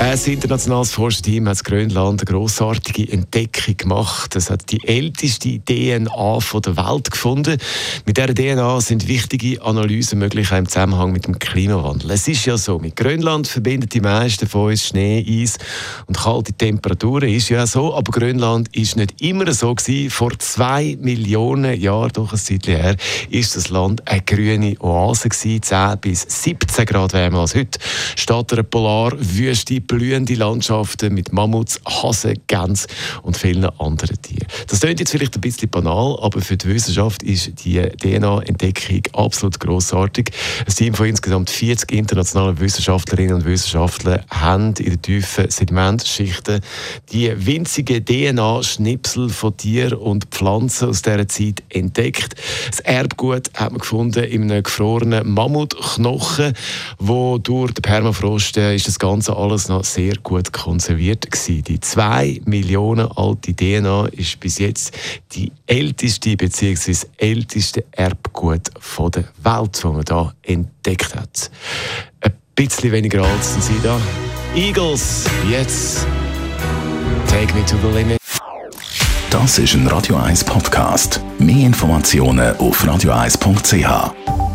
ein internationales Forscherteam hat in Grönland eine grossartige Entdeckung gemacht. Es hat die älteste DNA der Welt gefunden. Mit dieser DNA sind wichtige Analysen möglich im Zusammenhang mit dem Klimawandel. Es ist ja so, mit Grönland verbindet die meisten von uns Schnee, Eis und kalte Temperaturen. Ist ja so, aber Grönland ist nicht immer so gewesen. Vor zwei Millionen Jahren, doch ein Zeit her, ist das Land eine grüne Oase gewesen, 10 bis 17 Grad wärmer als heute. Statt einer Polarwüste blühende Landschaften mit Mammuts, Hasen, Gänse und vielen anderen Tieren. Das klingt jetzt vielleicht ein bisschen banal, aber für die Wissenschaft ist die DNA-Entdeckung absolut großartig. Ein Team von insgesamt 40 internationalen Wissenschaftlerinnen und Wissenschaftlern haben in den tiefen Sedimentschichten die winzigen DNA-Schnipsel von Tieren und Pflanzen aus dieser Zeit entdeckt. Das Erbgut hat man gefunden in einem gefrorenen Mammutknochen, wo durch den Permafrost äh, ist das Ganze alles noch sehr gut konserviert gewesen. Die zwei Millionen alte DNA ist bis jetzt die älteste bzw. älteste Erbgut von der Welt, das man da entdeckt hat. Ein bisschen weniger alt sind sie da. Eagles, jetzt Take Me to the Limit. Das ist ein Radio 1 Podcast. Mehr Informationen auf radio1.ch.